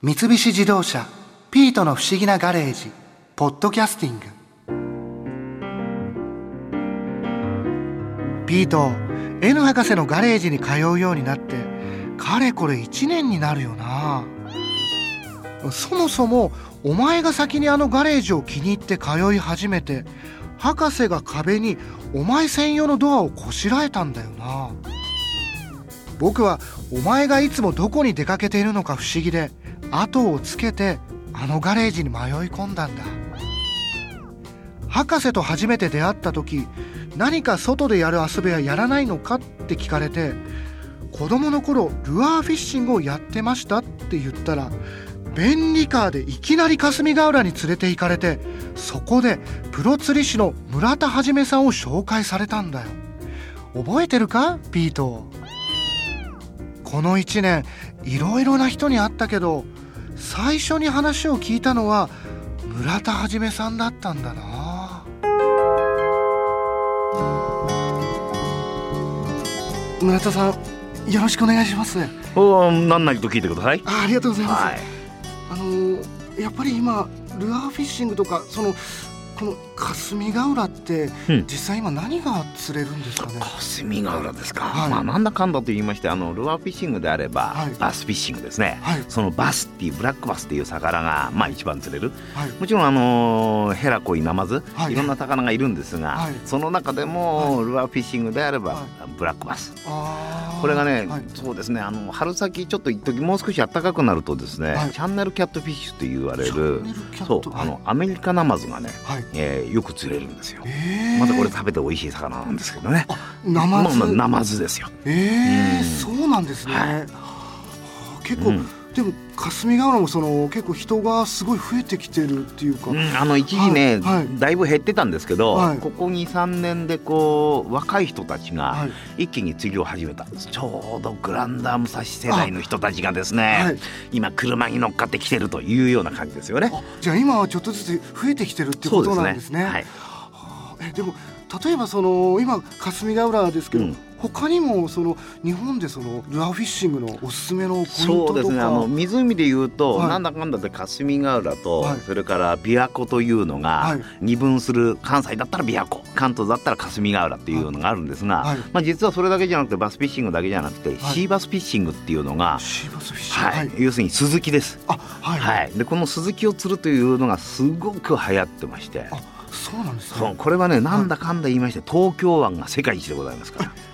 三菱自動車「ピートの不思議なガレージ」「ポッドキャスティング」ピート N 博士のガレージに通うようになってかれこれ1年になるよな。そもそもお前が先にあのガレージを気に入って通い始めて博士が壁にお前専用のドアをこしらえたんだよな。僕はお前がいつもどこに出かけているのか不思議で後をつけてあのガレージに迷い込んだんだ。博士と初めて出会った時何か外でやる遊びはやらないのかって聞かれて子供の頃ルアーフィッシングをやってましたって言ったら便利カーでいきなり霞ヶ浦に連れて行かれてそこでプロ釣り師の村田はじめさんを紹介されたんだよ。覚えてるか？ピートこの1年いろいろな人に会ったけど最初に話を聞いたのは村田はじめさんだったんだな。村田さんよろしくお願いします。お何なりと聞いてください。あありがとうございます、はい。あのやっぱり今ルアーフィッシングとかそのこの霞ヶ浦って、うん。実際今何が釣れるんですかね？霞ヶ浦ですか、はい。まあなんだかんだと言いましてあのルアーフィッシングであれば、はい。バスフィッシングですね、はい。そのバスっていうブラックバスっていう魚がまあ一番釣れる。はい。もちろんあのヘラコイナマズ、はい。い、ろんな魚がいるんですが、はい。その中でも、ルアーフィッシングであれば、はい。ブラックバス。これがね、はい。そうですねあの春先ちょっと一時もう少し暖かくなるとですね、はい。チャンネルキャットフィッシュと言われるそうあのアメリカナマズがね、はい。えーよく釣れるんですよ。えー、またこれ食べて美味しい魚なんですけどね。ナマズ、ナマズですよ。えーうんそうなんですね、はいはあ結構、うんでも霞ヶ浦もその結構人がすごい増えてきてるっていうか、うん、あの一時ね、はいはい。だいぶ減ってたんですけど、はい。ここ23年でこう若い人たちがはい。一気に釣りを始めたんです。ちょうどグランダー武蔵世代の人たちがですね、はい。今車に乗っかってきてるというような感じですよね。あじゃあ今はちょっとずつ増えてきてるってことなんですね。はい、はあえでも例えばその今霞ヶ浦ですけど、うん他にもその日本でそのルアーフィッシングのおすすめのポイントとか。そうですね。あの湖でいうと、はい。なんだかんだで霞ヶ浦と、はい。それから琵琶湖というのがはい。二分する関西だったら琵琶湖関東だったら霞ヶ浦っていうのがあるんですが、はい。まあ、実はそれだけじゃなくてバスフィッシングだけじゃなくて、シーバスフィッシングっていうのが、シーバスフィッシング。はい。要するにスズキです。あはい、はい、でこのスズキを釣るというのがすごく流行ってまして。あそうなんですね。そうこれはねなんだかんだ言いまして東京湾が世界一でございますから。あ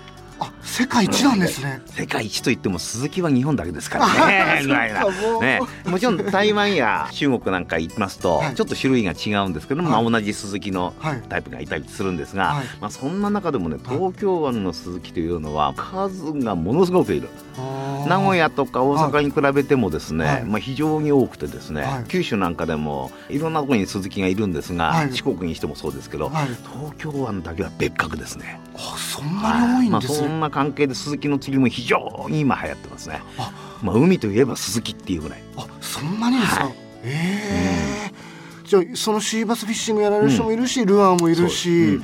世界一なんですね、世界一といってもスズキは日本だけですからね。ぐらいね、もちろん台湾や中国なんか行きますと、はい。ちょっと種類が違うんですけども、はい。まあ、同じスズキのはい。タイプがいたりするんですが、はい。まあ、そんな中でもね東京湾のスズキというのは数がものすごくいる名古屋とか大阪に比べてもですね、はい。まあ、非常に多くてですね、はい。九州なんかでもいろんなところにスズキがいるんですが、はい。四国にしてもそうですけど、はい。東京湾だけは別格ですね。あそんなに多いんですね、まあ、そんな関係でスズキの釣りも非常に今流行ってますね。あ。まあ、海といえばスズキっていうぐらい。あそんなにですか、はい。え。えじゃあそのシーバスフィッシングやられる人もいるし、ルアーもいるし、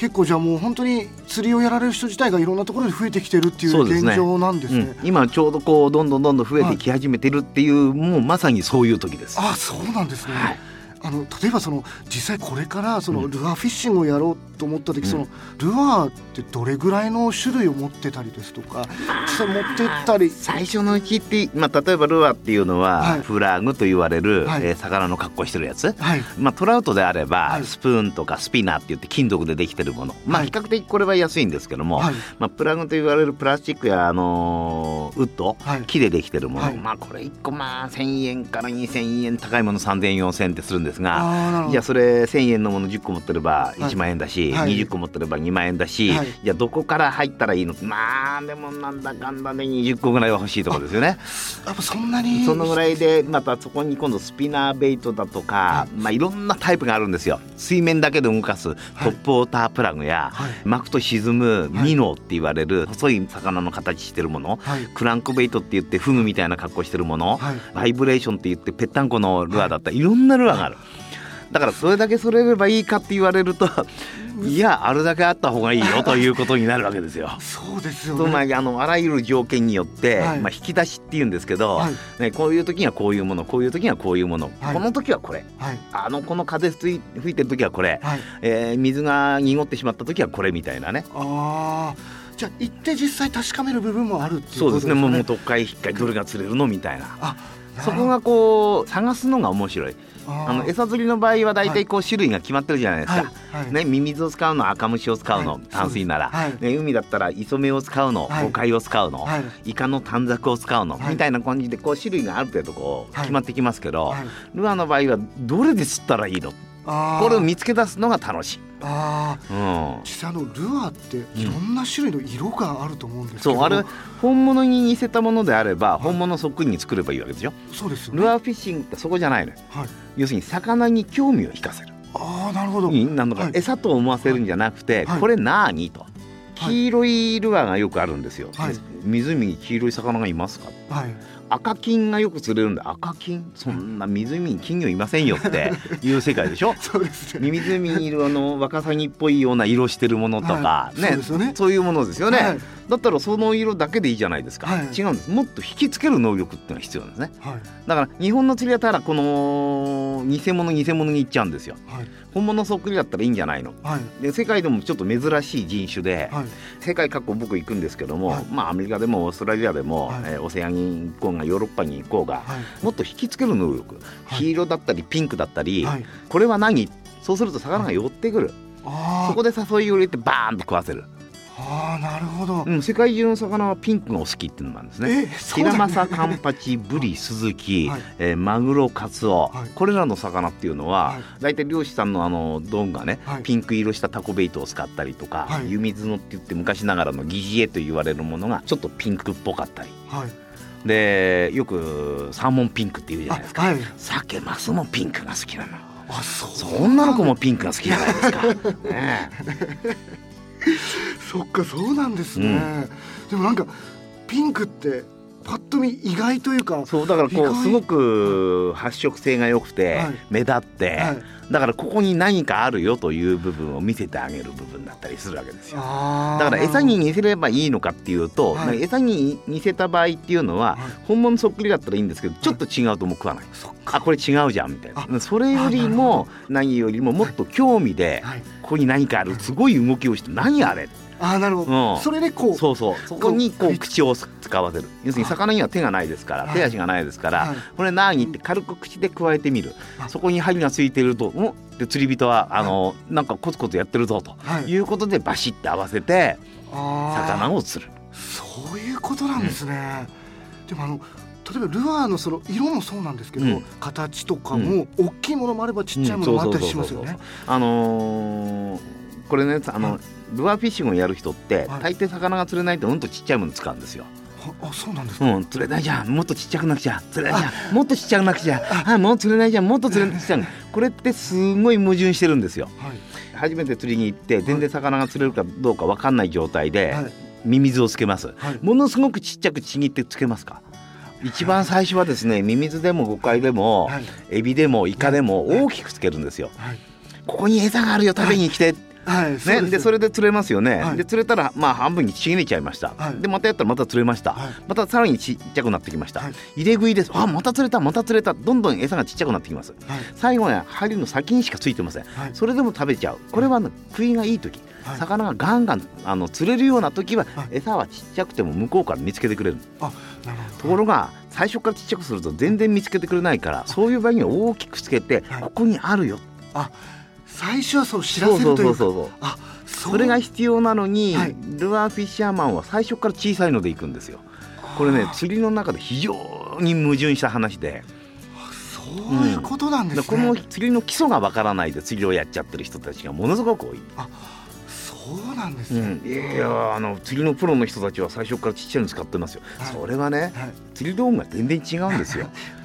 結構じゃあもう本当に釣りをやられる人自体がいろんなところで増えてきてるっていう現状なんですね。うん、今ちょうどこうどんどんどんどん増えてき始めてるっていう、もうまさにそういう時です。あそうなんですね。はいあの例えばその実際これからそのうん。ルアーフィッシングをやろうと思った時、うん。そのルアーってどれぐらいの種類を持ってたりですとか実際持ってったり。最初のうちって、まあ、例えばルアーっていうのは、はい。フラグと言われる、はい。えー魚の格好してるやつ、はい。まあ、トラウトであれば、はい。スプーンとかスピナーって言って金属でできてるもの、まあ、はい比較的これは安いんですけども、はい。まあ、プラグと言われるプラスチックや、あのーウッド、はい。木でできてるもの、はい。まあ、これ1個まあ1000円から2000円高いもの3000円4000円ってするんですが。あーなるほど。じゃあそれ1000円のもの10個持ってればはい。1万円だし、はい。20個持ってれば2万円だし、はい。じゃあどこから入ったらいいの？まあでもなんだかんだで20個ぐらいは欲しいところですよね。やっぱそんなにそのぐらいでまたそこに今度スピナーベイトだとか、まあ、いろんなタイプがあるんですよ。水面だけで動かすトップウォータープラグや、はい。巻くと沈むはい。ミノーって言われる細い魚の形してるもの、はい。クランクベイトって言ってフグみたいな格好してるもの、はい。バイブレーションって言ってぺったんこのルアーだったり、い、ろんなルアーがある。だからそれだけそれればいいかって言われるといやあるだけあった方がいいよということになるわけですよ。そうですよとまね。あ、あのあらゆる条件によって、はいまあ、引き出しっていうんですけど、はいね、こういう時にはこういうものこういう時にはこういうもの、はいこの時はこれはいあのこの風吹いてる時はこれ、はい。えー水が濁ってしまった時はこれみたいなねああ。じゃあ行って実際確かめる部分もあるっていうそうですねもうね。元回引っかいどれが釣れるのみたいな。あ、そこがこう探すのが面白い。ああの餌釣りの場合は大体こう種類が決まってるじゃないですか、はいはい。ね、ミミズを使うの赤虫を使うの、はい。淡水なら、はい。ね、海だったら磯目を使うの、はい。ゴカイを使うの、はい。イカの短冊を使うの、はい。みたいな感じでこう種類がある程度こうはい。決まってきますけど、はい。ルアーの場合はどれで釣ったらいいの？これを見つけ出すのが楽しい。ああ。うん実際あのルアーっていろんな種類の色があると思うんですけど、そうあれ本物に似せたものであれば本物そっくりに作ればいいわけですよ。そうですよね。ルアーフィッシングってそこじゃないのよはい。要するに魚に興味を引かせる。ああなるほど。うんなんだかはい餌と思わせるんじゃなくて、はいこれなーにとはい黄色いルアーがよくあるんですよ、はいで湖に黄色い魚がいますか？はい。赤金がよく釣れるんで赤金？そんな湖に金魚いませんよって いう世界でしょ？そうですね。湖にいるあのワカサギっぽいような色してるものとか、はい。ねね。そういうものですよね、はいだったらその色だけでいいじゃないですか、はい。違うんです。もっと引きつける能力っていうのが必要なんですね。はい。だから日本の釣りはただこの偽物偽物に行っちゃうんですよ。はい。本物そっくりだったらいいんじゃないの。はい。で世界でもちょっと珍しい人種で、はい。世界各国僕行くんですけども、はい。まあアメリカでもオーストラリアでも、はい。えーオセアニに行こうがヨーロッパに行こうが、はい。もっと引きつける能力、はい。黄色だったりピンクだったり、はい。これは何？そうすると魚が寄ってくる、あそこで誘いを入れてバーンと食わせる、ああなるほど、うん、世界中の魚はピンクがお好きっていうのなんですね。ヒラマサ、カンパチ、ブリ、スズキ、はい。えーマグロ、カツオ、はい。これらの魚っていうのは、はい。大体漁師さんのあの道具がね、はい。ピンク色したタコベイトを使ったりとか、はい。湯水のって言って昔ながらの疑似絵と言われるものがちょっとピンクっぽかったり。はい。でよくサーモンピンクって言うじゃないですか。あはい。鮭マスもピンクが好きなの。あそう。そう女の子もピンクが好きじゃないですか。ねそっかそうなんですね、でもなんかピンクってパッと見意外というかえそうだからこうすごく発色性が良くて、はい。目立って、はい。だからここに何かあるよという部分を見せてあげる部分だったりするわけですよ。だから餌に似せればいいのかっていうと、はい。餌に似せた場合っていうのは、はい。本物そっくりだったらいいんですけどちょっと違うともう食わない、そっか。あこれ違うじゃんみたいあ。なそれよりも何よりももっと興味で、はい。ここに何かあるすごい動きをして何あれあーなるほど、うん。それでこう。そうそう。そこにここうう口を使わせる要するに魚には手がないですからはい。手足がないですから、はい。これ何？って軽く口で加えてみる。あ。そこに針がついてると「おで釣り人はあの、なんかコツコツやってるぞと。はい。いうことでバシッて合わせて魚を釣る。そういうことなんですね、でもあの例えばルアーのその色もそうなんですけど、うん。形とかも大きいものもあればちっちゃいものもあったりしますよね。あのーこれねあの、はい。ルアーフィッシングをやる人って、はい。大抵魚が釣れないとうんとちっちゃいもの使うんですよ。はあそうなんですか？うん、釣れないじゃん。もっとちっちゃくなくちゃ。釣れないじゃん。もっとちっちゃくなくちゃ。あもう釣れないじゃん。もっと釣れないじゃん。これってすごい矛盾してるんですよ。はい。初めて釣りに行って全然魚が釣れるかどうか分かんない状態で、はい。ミミズをつけます。はい。ものすごくちっちゃくちぎってつけますか？一番最初はですねミミズでもゴカイでも、はい。エビでもイカでもはい。大きくつけるんですよ。はい。ここに餌があるよ食べに来て、はいね、でそれれで釣れますよね、はい。で釣れたらまあ半分にちぎれちゃいました、はい。でまたやったらまた釣れました、はい。またさらにちっちゃくなってきました、はい。入れ食いです。あまた釣れたまた釣れた。どんどん餌がちっちゃくなってきます。はい。最後ね針の先にしかついてません。はい。それでも食べちゃう。これは、ね、食いがいい時。はい。魚がガンガンあの釣れるような時は、はい。餌はちっちゃくても向こうから見つけてくれる。あなるほど。ところが最初からちっちゃくすると全然見つけてくれないからそういう場合には大きくつけて、はい。ここにあるよ最初はそう知らせるというか。そうそうそうそうあそそれが必要なのに、はい。ルアーフィッシャーマンは最初から小さいので行くんですよ。これねあ釣りの中で非常に矛盾した話で。そういうことなんですね。この釣りの基礎がわからないで釣りをやっちゃってる人たちがものすごく多い、そうなんですね。うん、いやいやあの釣りのプロの人たちは最初からちっちゃいの使ってますよ、はい。それはねはい。釣り道具が全然違うんですよ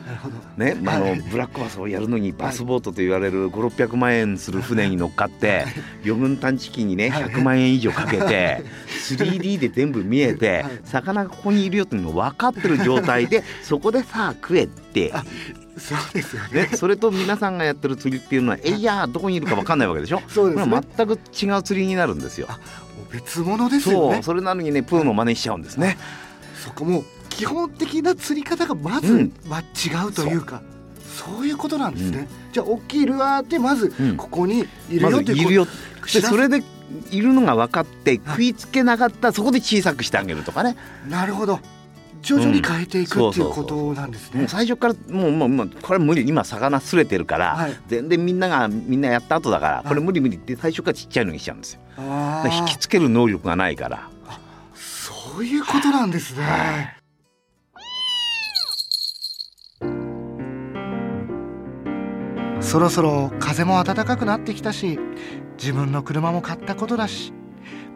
ね、まあ、あのブラックバスをやるのにバスボートと言われる5600万円する船に乗っかって魚群探知機にね100万円以上かけて 3D で全部見えて魚がここにいるよっていうの分かってる状態でそこでさあ食えって。そうですよね。ね、それと皆さんがやってる釣りっていうのはえいやどこにいるか分かんないわけでしょ？そうですね。全く違う釣りになるんですよ。別物ですよね。そうそれなのにねプーの真似しちゃうんですね。そこも基本的な釣り方がまず、うん。まあ、違うというかそういうことなんですね、じゃあ大きいルアーでまずうん。ここにいるまよというずいるよ。でそれでいるのが分かって食いつけなかったらそこで小さくしてあげるとかね。なるほど。徐々に変えていく、うんっていうことなんですね。最初からもうもうもうこれは無理今魚すれてるから、はい。全然みんながみんなやった後だからい。これ無理無理って最初からちっちゃいのにしちゃうんですよ。引ー。きつける能力がないから。そういうことなんですね、そろそろ風も暖かくなってきたし自分の車も買ったことだし。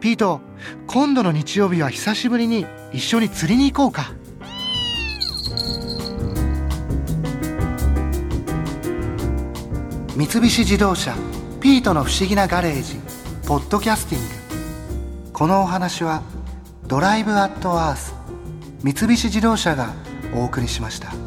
ピート今度の日曜日は久しぶりに一緒に釣りに行こうか。三菱自動車ピートの不思議なガレージポッドキャスティング。このお話はドライブアットアース三菱自動車がお送りしました。